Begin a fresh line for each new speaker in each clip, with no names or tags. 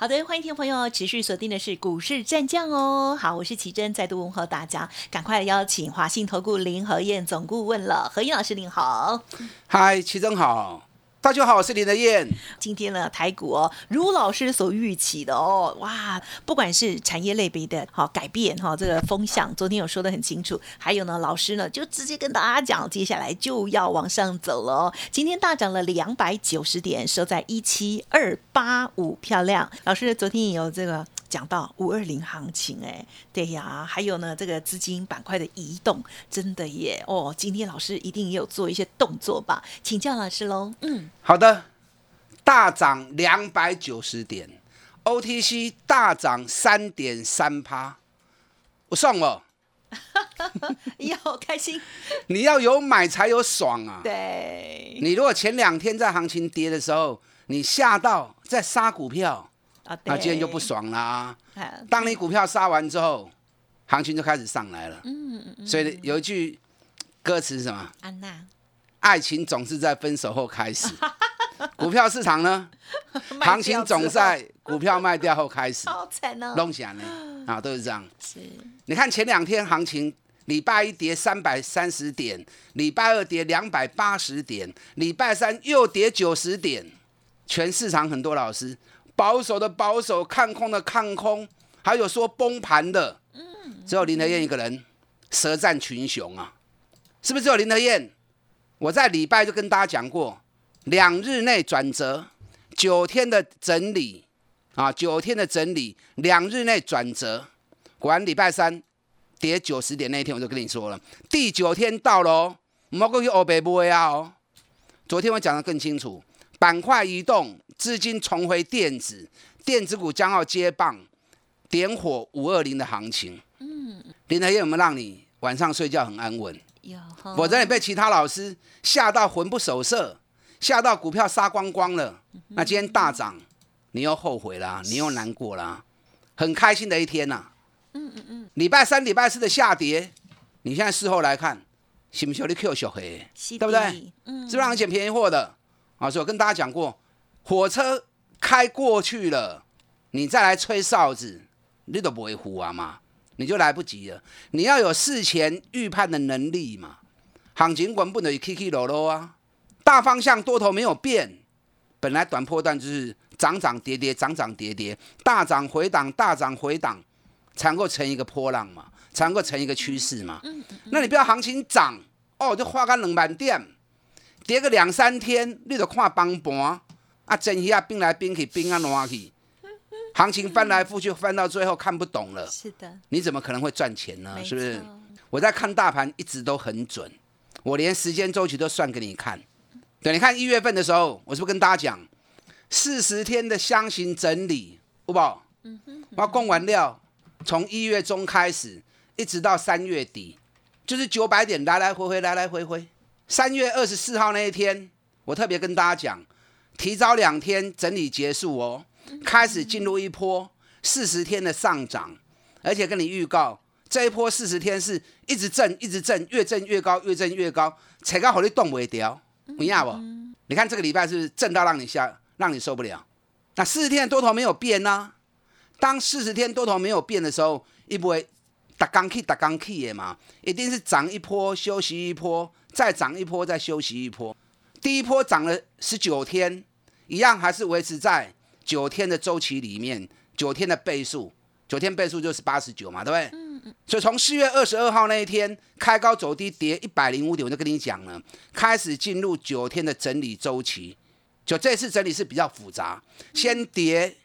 好的，欢迎听众朋友持续锁定的是股市战将哦。好，我是奇珍，再度问候大家，赶快邀请华信投顾林和燕总顾问了，何燕老师您好。
嗨，奇珍好。大家好，我是林德燕。
今天呢，台股哦，如老师所预期的哦，哇，不管是产业类别的好改变哈，这个风向，昨天有说的很清楚。还有呢，老师呢就直接跟大家讲，接下来就要往上走了哦。今天大涨了两百九十点，收在一七二八五，漂亮。老师昨天也有这个。讲到五二零行情，哎，对呀，还有呢，这个资金板块的移动，真的耶，哦，今天老师一定也有做一些动作吧？请教老师喽。
嗯，好的，大涨两百九十点，OTC 大涨三点三趴，我送了，
要开心，
你要有买才有爽啊。
对，
你如果前两天在行情跌的时候，你吓到在杀股票。那今天就不爽啦！当你股票杀完之后，行情就开始上来了。嗯嗯嗯。所以有一句歌词是什么？安娜，爱情总是在分手后开始。股票市场呢，行情总在股票卖掉后开始。
好惨哦！
弄起来呢，啊，都是这样。是。你看前两天行情，礼拜一跌三百三十点，礼拜二跌两百八十点，礼拜三又跌九十点，全市场很多老师。保守的保守，看空的看空，还有说崩盘的，只有林德燕一个人，舌战群雄啊，是不是只有林德燕？我在礼拜就跟大家讲过，两日内转折，九天的整理啊，九天的整理，两日内转折。果然礼拜三跌九十点那一天，我就跟你说了，第九天到了哦，莫过去欧北买啊哦。昨天我讲的更清楚，板块移动。资金重回电子，电子股将要接棒，点火五二零的行情。嗯，林德燕有没有让你晚上睡觉很安稳？
有，
否则你被其他老师吓到魂不守舍，吓到股票杀光光了。那今天大涨，你又后悔啦，你又难过啦，很开心的一天呐。嗯嗯嗯。礼拜三、礼拜四的下跌，你现在事后来看，是不是你 Q 小黑？对不对？嗯。是不是让你捡便宜货的？啊，所以我跟大家讲过。火车开过去了，你再来吹哨子，你都不会呼啊嘛，你就来不及了。你要有事前预判的能力嘛。行情管不能起起落落啊，大方向多头没有变，本来短波段就是涨涨跌跌，涨涨跌跌，大涨回档，大涨回档，才能够成一个波浪嘛，才能够成一个趋势嘛。那你不要行情涨哦，就花个两万点，跌个两三天，你就看崩盘。啊，整一下冰来冰去，冰啊暖去，行情翻来覆去，翻到最后看不懂了。
是的，
你怎么可能会赚钱呢？是不是？我在看大盘一直都很准，我连时间周期都算给你看。对，你看一月份的时候，我是不是跟大家讲四十天的箱型整理，好不好？嗯哼。我供完料，从一月中开始，一直到三月底，就是九百点来来回回，来来回回。三月二十四号那一天，我特别跟大家讲。提早两天整理结束哦，开始进入一波四十天的上涨，而且跟你预告，这一波四十天是一直震，一直震，越震越高，越震越高，踩到火力动不掉，不要不？你看这个礼拜是不是震到让你下，让你受不了。那四十天多头没有变呢？当四十天多头没有变的时候，一波打刚 K 打刚 K 的嘛，一定是涨一波休息一波，再涨一波再休息一波。第一波涨了十九天。一样还是维持在九天的周期里面，九天的倍数，九天倍数就是八十九嘛，对不对？嗯嗯。所以从四月二十二号那一天开高走低，跌一百零五点，我就跟你讲了，开始进入九天的整理周期。就这次整理是比较复杂，先跌，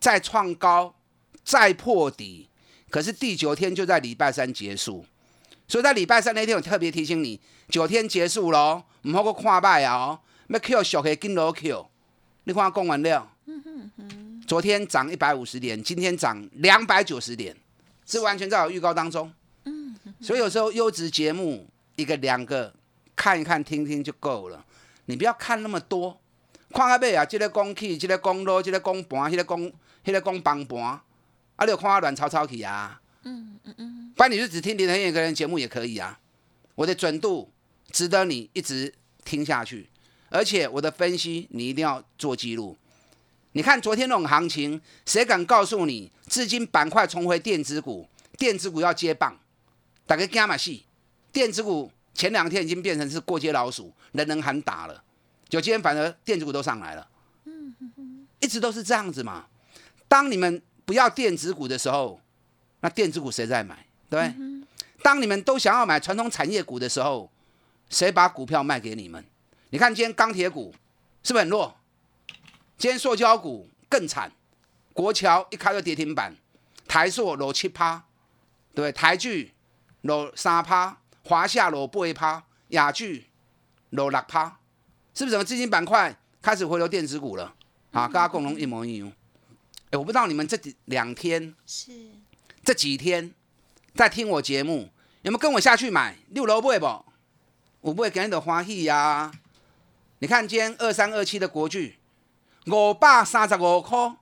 再创高，再破底，可是第九天就在礼拜三结束。所以在礼拜三那天，我特别提醒你，九天结束喽，唔好个看败啊，要 Q 小黑跟罗 Q。你看供完料，昨天涨一百五十点，今天涨两百九十点，是完全在我预告当中。所以有时候优质节目一个两个看一看听听就够了，你不要看那么多。看到尾啊，这个讲起，这个讲路，这个讲盘，这个讲，那个讲帮盘，啊，你就看啊乱吵吵去啊。嗯嗯嗯。不然你就只听林腾燕一个人节目也可以啊。我的准度值得你一直听下去，而且我的分析你一定要做记录。你看昨天那种行情，谁敢告诉你资金板块重回电子股？电子股要接棒，打个加码戏。电子股前两天已经变成是过街老鼠，人人喊打了。就今天反而电子股都上来了，一直都是这样子嘛。当你们不要电子股的时候，那电子股谁在买？对。当你们都想要买传统产业股的时候，谁把股票卖给你们？你看今天钢铁股是不是很弱？今天塑胶股更惨，国桥一开就跌停板，台塑落七趴，对台剧落三趴，华夏落八趴，雅剧落六趴，是不是整个资金板块开始回流电子股了？啊，跟阿共同一模一样。哎，我不知道你们这几两天是这几天在听我节目，有没有跟我下去买六楼买不？我不会给你的欢喜呀。你看今天二三二七的国巨。五百三十五块，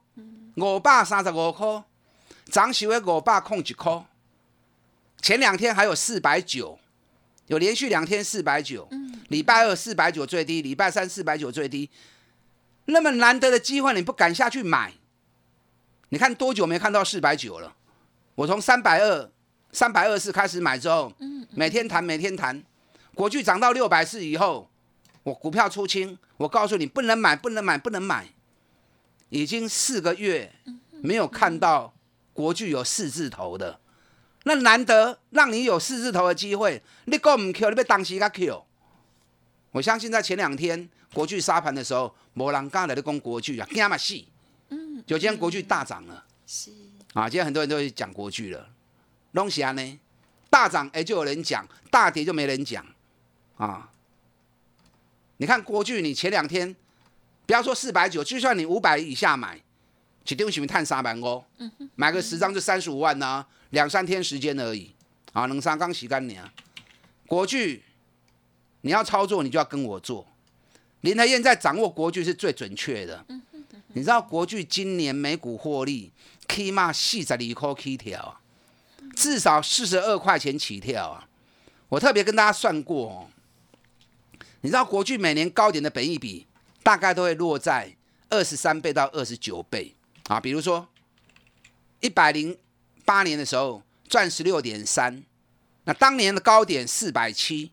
五百三十五块，涨收的五百空一块。前两天还有四百九，有连续两天四百九。礼拜二四百九最低，礼拜三四百九最低。那么难得的机会，你不敢下去买？你看多久没看到四百九了？我从三百二、三百二四开始买之后，每天谈，每天谈。国巨涨到六百四以后。我股票出清，我告诉你不能买，不能买，不能买。已经四个月没有看到国巨有四字头的，那难得让你有四字头的机会，你够唔 Q，你被当时个 Q。我相信在前两天国巨沙盘的时候，某人刚来的攻国巨啊，惊嘛死。嗯，就今天国巨大涨了。是啊，今天很多人都会讲国巨了。东西啊呢，大涨哎就有人讲，大跌就没人讲啊。你看国巨，你前两天不要说四百九，就算你五百以下买，起丢起咪探三百哦，买个十张就三十五万呐，两三天时间而已啊，能三刚洗干净啊。国巨，你要操作，你就要跟我做。林台燕在掌握国巨是最准确的。你知道国巨今年每股获利起码四十二块起跳啊，至少四十二块钱起跳啊。我特别跟大家算过哦。你知道国巨每年高点的本益比大概都会落在二十三倍到二十九倍啊，比如说一百零八年的时候赚十六点三，那当年的高点四百七，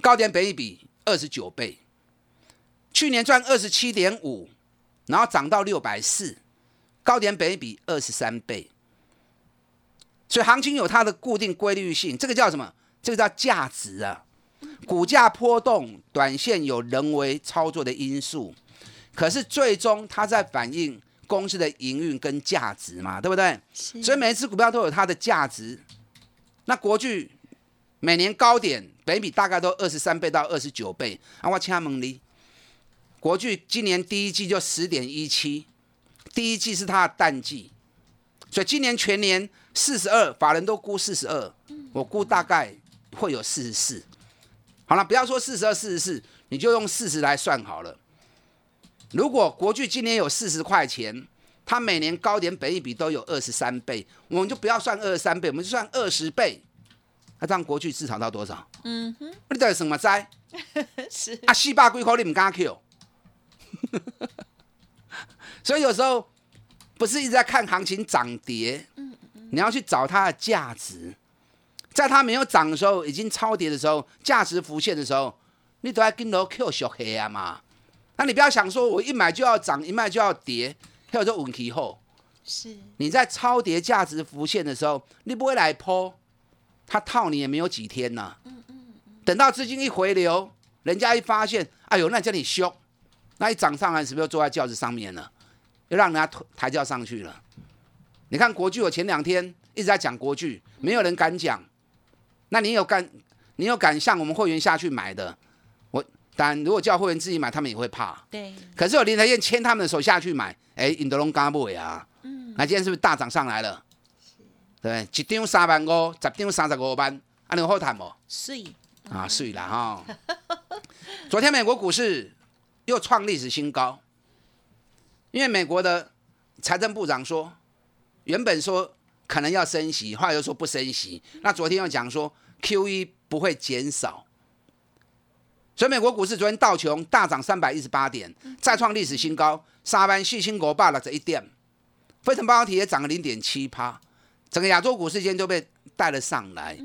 高点本益比二十九倍，去年赚二十七点五，然后涨到六百四，高点本益比二十三倍，所以行情有它的固定规律性，这个叫什么？这个叫价值啊。股价波动，短线有人为操作的因素，可是最终它在反映公司的营运跟价值嘛，对不对？所以每一只股票都有它的价值。那国巨每年高点北比大概都二十三倍到二十九倍，啊，我请问你，国巨今年第一季就十点一七，第一季是它的淡季，所以今年全年四十二，法人都估四十二，我估大概会有四十四。好了，不要说四十二、四十四，你就用四十来算好了。如果国巨今年有四十块钱，它每年高点本一比都有二十三倍，我们就不要算二十三倍，我们就算二十倍。那这样国巨市场到多少？嗯哼，你在什么灾？是啊，四百几块你唔敢 Q。所以有时候不是一直在看行情涨跌，你要去找它的价值。在它没有涨的时候，已经超跌的时候，价值浮现的时候，你都要跟着 Q 小黑啊嘛。那你不要想说，我一买就要涨，一卖就要跌，还有这问题后。是。你在超跌价值浮现的时候，你不会来抛，它套你也没有几天呐。嗯嗯等到资金一回流，人家一发现，哎呦，那叫你凶，那一涨上来是不是又坐在轿子上面了？又让人家抬抬轿上去了。你看国剧，我前两天一直在讲国剧，没有人敢讲。那你有敢，你有敢向我们会员下去买的？我当然，如果叫会员自己买，他们也会怕。对。可是有林台燕牵他们的手下去买，哎，引得龙刚不尾啊。嗯。那今天是不是大涨上来了？对，一张三万五，十张三十五万，安尼好谈不？
水
啊，水啦哈。昨天美国股市又创历史新高，因为美国的财政部长说，原本说可能要升息，后来又说不升息，那昨天又讲说 Q E 不会减少，所以美国股市昨天道琼大涨三百一十八点，再创历史新高，沙班细新国霸了这一点，非城半导体也涨了零点七趴，整个亚洲股市今天都被带了上来。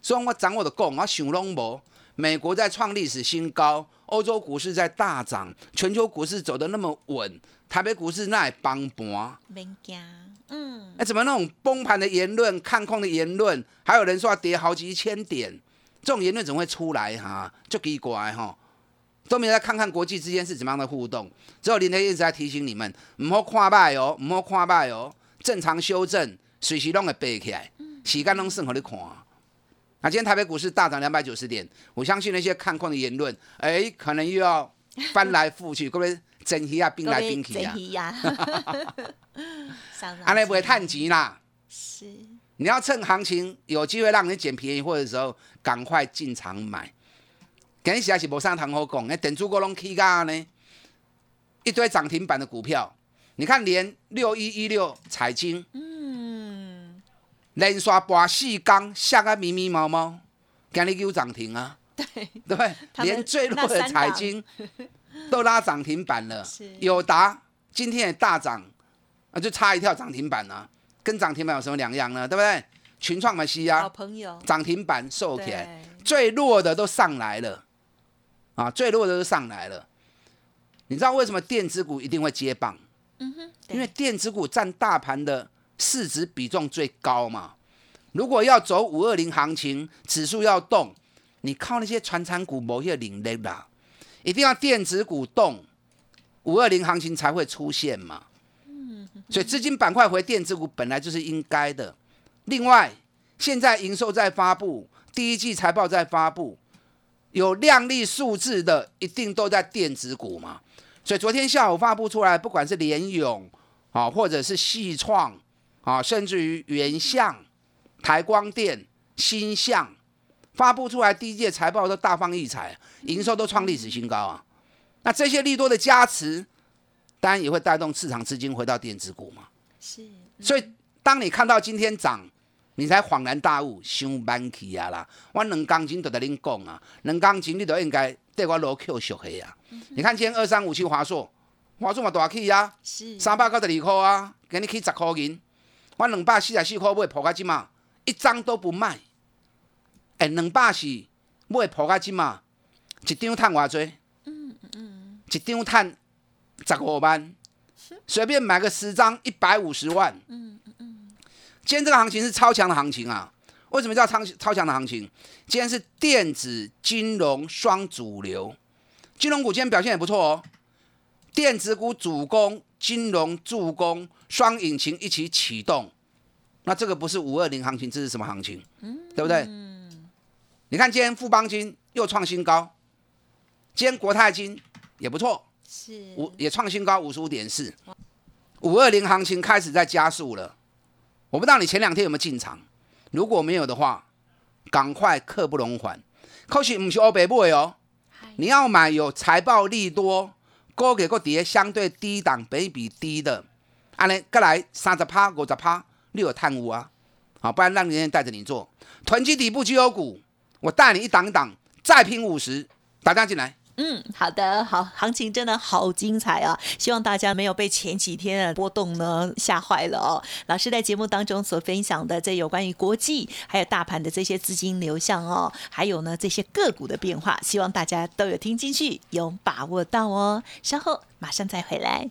所以我掌握的讲，我想拢无。美国在创历史新高，欧洲股市在大涨，全球股市走得那么稳，台北股市那也崩盘。
嗯，
哎，怎么那种崩盘的言论、看空的言论，还有人说要跌好几千点，这种言论怎么会出来哈？就奇怪哈，都没有再看看国际之间是怎么样的互动。只有林德一直在提醒你们，唔好看败哦，唔好看败哦，正常修正，随时拢会背起来，时间拢算给你看。那今天台北股市大涨两百九十点，我相信那些看空的言论，哎，可能又要翻来覆去，各位整一下冰来冰去
啊！
安尼不会探钱啦。
是，
你要趁行情有机会让你捡便宜货的时候，赶快进场买。今时还是无啥通好讲，那等主股拢起价呢，一堆涨停板的股票，你看连六一一六彩金。连刷八四缸，吓个迷迷毛毛，今日又涨停啊！
对
对，连最弱的财经都拉涨停板了。友达今天也大涨，啊，就差一跳涨停板了，跟涨停板有什么两样呢？对不对？群创嘛西呀，
好朋友，
涨停板收起来，最弱的都上来了，啊，最弱的都上来了。你知道为什么电子股一定会接棒？嗯哼，因为电子股占大盘的。市值比重最高嘛？如果要走五二零行情，指数要动，你靠那些传产股某些领力啦，一定要电子股动，五二零行情才会出现嘛。所以资金板块回电子股本来就是应该的。另外，现在营收在发布，第一季财报在发布，有量丽数字的，一定都在电子股嘛。所以昨天下午发布出来，不管是联勇啊，或者是细创。啊，甚至于原相、台光电、新相发布出来第一届财报都大放异彩，营收都创历史新高啊！那这些利多的加持，当然也会带动市场资金回到电子股嘛。
是，
所以当你看到今天涨，你才恍然大悟，想板起啊啦！我两钢筋都在恁讲啊，两钢筋你都应该对我罗 Q 熟黑啊！你看今天二三五七华硕，华硕嘛大起啊，
是
三百九十二块啊，给你起十块银。我两百四十四块买破价金嘛，一张都不卖。哎，两百是买破价金嘛，一张赚偌济？嗯嗯一张赚十五万，随便买个十张，一百五十万。嗯嗯嗯。今天这个行情是超强的行情啊！为什么叫超超强的行情？今天是电子金融双主流，金融股今天表现也不错哦。电子股主攻，金融助攻。双引擎一起启动，那这个不是五二零行情，这是什么行情？嗯，对不对？嗯，你看今天富邦金又创新高，今天国泰金也不错，
是
五也创新高五十五点四，五二零行情开始在加速了。我不知道你前两天有没有进场，如果没有的话，赶快刻不容缓。可是不是欧北部哦，你要买有财报利多、高给个跌相对低档、比比低的。安尼，再来三十趴、五十趴，你有贪污啊？好，不然让人带着你做囤积底部绩优股，我带你一档档再拼五十，打家进来。
嗯，好的，好，行情真的好精彩啊！希望大家没有被前几天的波动呢吓坏了哦。老师在节目当中所分享的这有关于国际还有大盘的这些资金流向哦，还有呢这些个股的变化，希望大家都有听进去，有把握到哦。稍后马上再回来。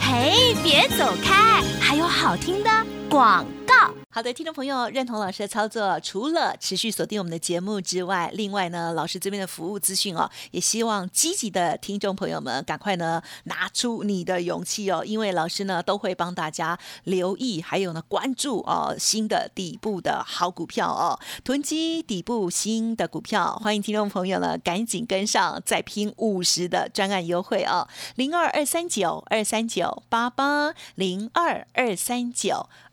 嘿，别走开！还有好听的广告。好的，听众朋友，认同老师的操作，除了持续锁定我们的节目之外，另外呢，老师这边的服务资讯哦，也希望积极的听众朋友们赶快呢拿出你的勇气哦，因为老师呢都会帮大家留意，还有呢关注哦新的底部的好股票哦，囤积底部新的股票，欢迎听众朋友呢赶紧跟上，再拼五十的专案优惠哦，零二二三九二三九八八零二二三九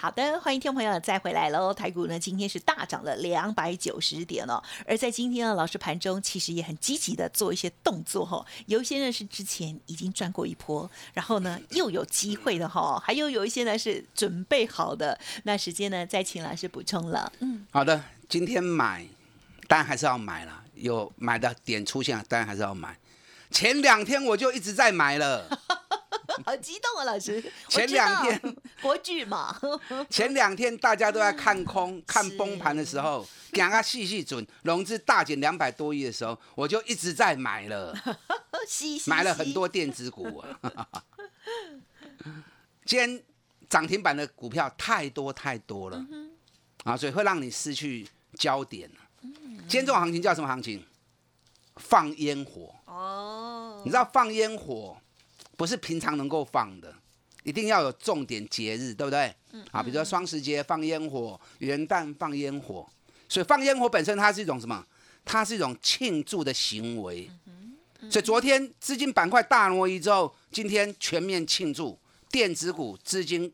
好的，欢迎听众朋友再回来喽。台股呢今天是大涨了两百九十点哦，而在今天呢，老师盘中其实也很积极的做一些动作哈。有一些呢是之前已经赚过一波，然后呢又有机会的哈，还有有一些呢是准备好的。那时间呢再请老师补充了。
嗯，好的，今天买当然还是要买了，有买的点出现，当然还是要买。前两天我就一直在买了。
好 激动啊，老师！
前两天。
国剧嘛，
前两天大家都在看空、看崩盘的时候，讲啊细细准，融资大减两百多亿的时候，我就一直在买了，买了很多电子股啊。今天涨停板的股票太多太多了。啊，所以会让你失去焦点今天这种行情叫什么行情？放烟火。哦，你知道放烟火？不是平常能够放的，一定要有重点节日，对不对？嗯。啊，比如说双十节放烟火，元旦放烟火，所以放烟火本身它是一种什么？它是一种庆祝的行为。所以昨天资金板块大挪移之后，今天全面庆祝电子股资金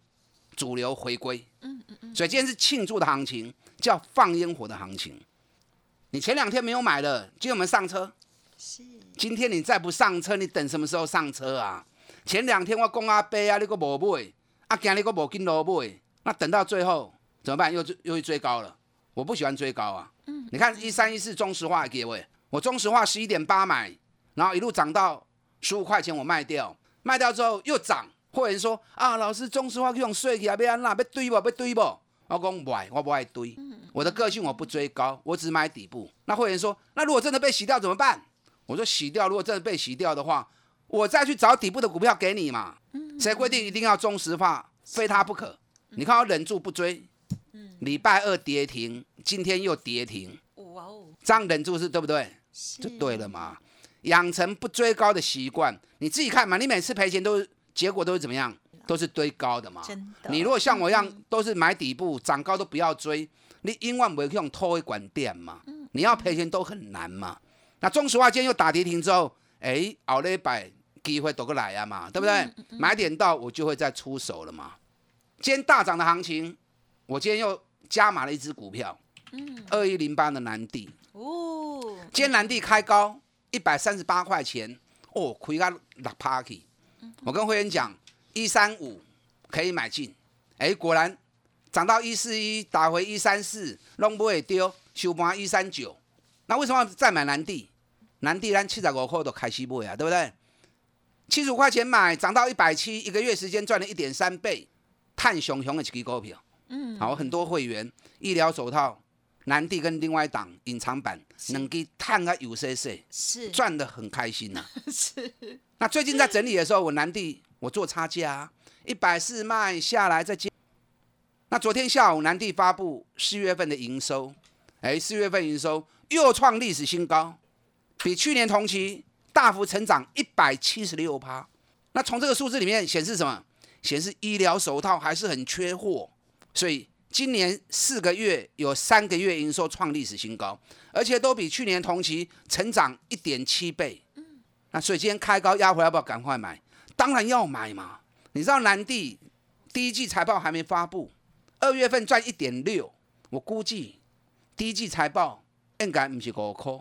主流回归。嗯嗯嗯。所以今天是庆祝的行情，叫放烟火的行情。你前两天没有买的，今天我们上车。是。今天你再不上车，你等什么时候上车啊？前两天我讲阿伯啊，你个无买，啊今日个无跟落买，那等到最后怎么办？又又去追高了。我不喜欢追高啊。嗯。你看一三一四中石化给位，我中石化十一点八买，然后一路涨到十五块钱，我卖掉，卖掉之后又涨。会员说啊，老师中石化用税起来，要安那要堆不？要堆不？我讲不爱，我不爱堆。我的个性我不追高，我只买底部。那会员说，那如果真的被洗掉怎么办？我说洗掉，如果真的被洗掉的话。我再去找底部的股票给你嘛？谁规定一定要中石化，非它不可？你看我忍住不追。礼拜二跌停，今天又跌停。哇哦，这样忍住是对不对？就对了嘛。养成不追高的习惯，你自己看嘛。你每次赔钱都结果都是怎么样？都是堆高的嘛。你如果像我一样，都是买底部，涨高都不要追，你永远不会用拖一管店嘛。你要赔钱都很难嘛。那中石化今天又打跌停之后，哎，熬了一百。机会都过来呀嘛，对不对？买点到我就会再出手了嘛。今天大涨的行情，我今天又加码了一只股票，嗯，二一零八的南地哦。今天南地开高一百三十八块钱哦，亏个六 party。我跟会员讲，一三五可以买进，哎，果然涨到一四一，打回一三四，拢不会丢，收盘一三九。那为什么再买南地？南地咱七十五块都开始买啊，对不对？七十五块钱买，涨到一百七，一个月时间赚了一点三倍，碳熊熊的几个股票。嗯，好，很多会员医疗手套，南地跟另外一档隐藏版，能给碳个有些些，是赚的很开心呐。是。那最近在整理的时候，我南地我做差价，一百四卖下来再接。那昨天下午南地发布四月份的营收，哎，四月份营收又创历史新高，比去年同期。大幅成长一百七十六趴，那从这个数字里面显示什么？显示医疗手套还是很缺货，所以今年四个月有三个月营收创历史新高，而且都比去年同期成长一点七倍。嗯，那所以今天开高压回，要不要赶快买？当然要买嘛！你知道南地第一季财报还没发布，二月份赚一点六，我估计第一季财报应该不是五块。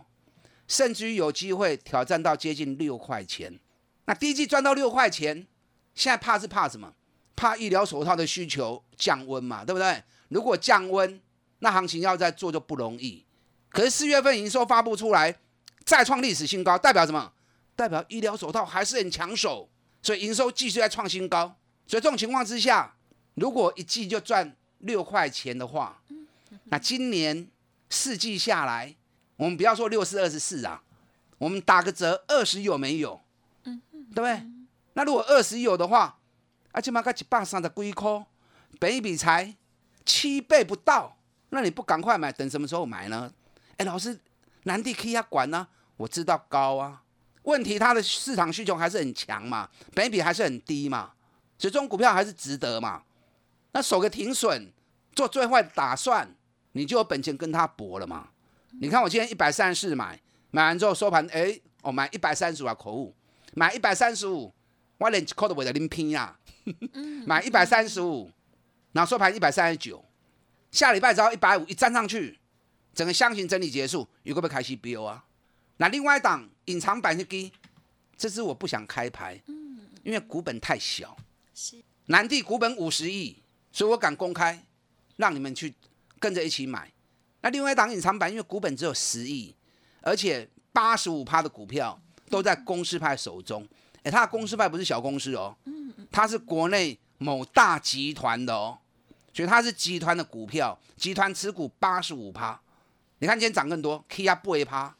甚至于有机会挑战到接近六块钱，那第一季赚到六块钱，现在怕是怕什么？怕医疗手套的需求降温嘛，对不对？如果降温，那行情要再做就不容易。可是四月份营收发布出来，再创历史新高，代表什么？代表医疗手套还是很抢手，所以营收继续在创新高。所以这种情况之下，如果一季就赚六块钱的话，那今年四季下来。我们不要说六四二十四啊，我们打个折，二十有没有？嗯嗯，对不对？那如果二十有的话，啊，起码个一百三十几块，本比才七倍不到，那你不赶快买，等什么时候买呢？哎，老师，南地可以管呢？我知道高啊，问题它的市场需求还是很强嘛，本比还是很低嘛，所以这种股票还是值得嘛。那守个停损，做最坏的打算，你就有本钱跟他搏了嘛。你看我今天一百三十四买，买完之后收盘，哎，我买一百三十五啊，口误，买一百三十五，我连一块都为了拎拼呀。买一百三十五，然后收盘一百三十九，下礼拜只要一百五一站上去，整个箱型整理结束，有个不开始飙啊？那另外一档隐藏版是低，这支我不想开牌，因为股本太小，是南地股本五十亿，所以我敢公开，让你们去跟着一起买。那另外一档隐藏版，因为股本只有十亿，而且八十五趴的股票都在公司派手中，哎，他的公司派不是小公司哦。它是国内某大集团的哦，所以它是集团的股票，集团持股八十五趴。你看今天涨更多，K 压不一趴。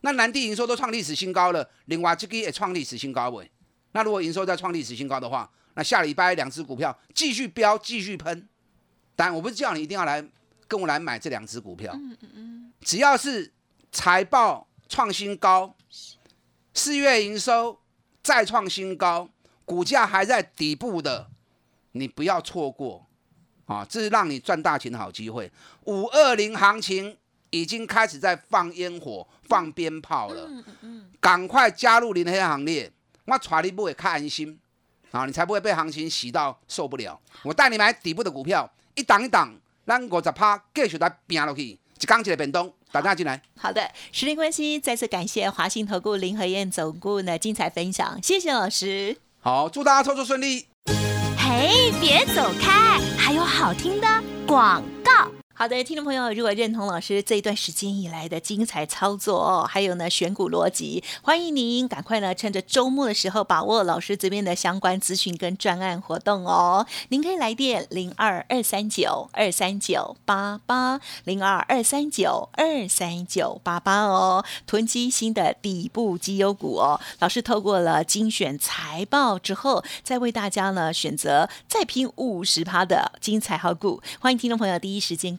那南地营收都创历史新高了，另外这个也创历史新高喂。那如果营收再创历史新高的话，那下礼拜两只股票继续飙，继续喷。当然我不是叫你一定要来跟我来买这两只股票，嗯嗯嗯，只要是财报创新高，四月营收再创新高。股价还在底部的，你不要错过啊！这是让你赚大钱的好机会。五二零行情已经开始在放烟火、放鞭炮了，赶快加入林黑行列，我带你不会看安心啊！你才不会被行情洗到受不了。我带你买底部的股票，一档一档，让五十趴继续来拼落去，一刚起来变动。打电话进来。
好的，时间关系，再次感谢华信投顾林和燕总顾的精彩分享，谢谢老师。
好，祝大家操作顺利。
嘿，别走开，还有好听的广告。好的，听众朋友，如果认同老师这一段时间以来的精彩操作哦，还有呢选股逻辑，欢迎您赶快呢趁着周末的时候把握老师这边的相关资讯跟专案活动哦。您可以来电零二二三九二三九八八零二二三九二三九八八哦，囤积新的底部绩优股哦。老师透过了精选财报之后，再为大家呢选择再拼五十趴的精彩好股，欢迎听众朋友第一时间。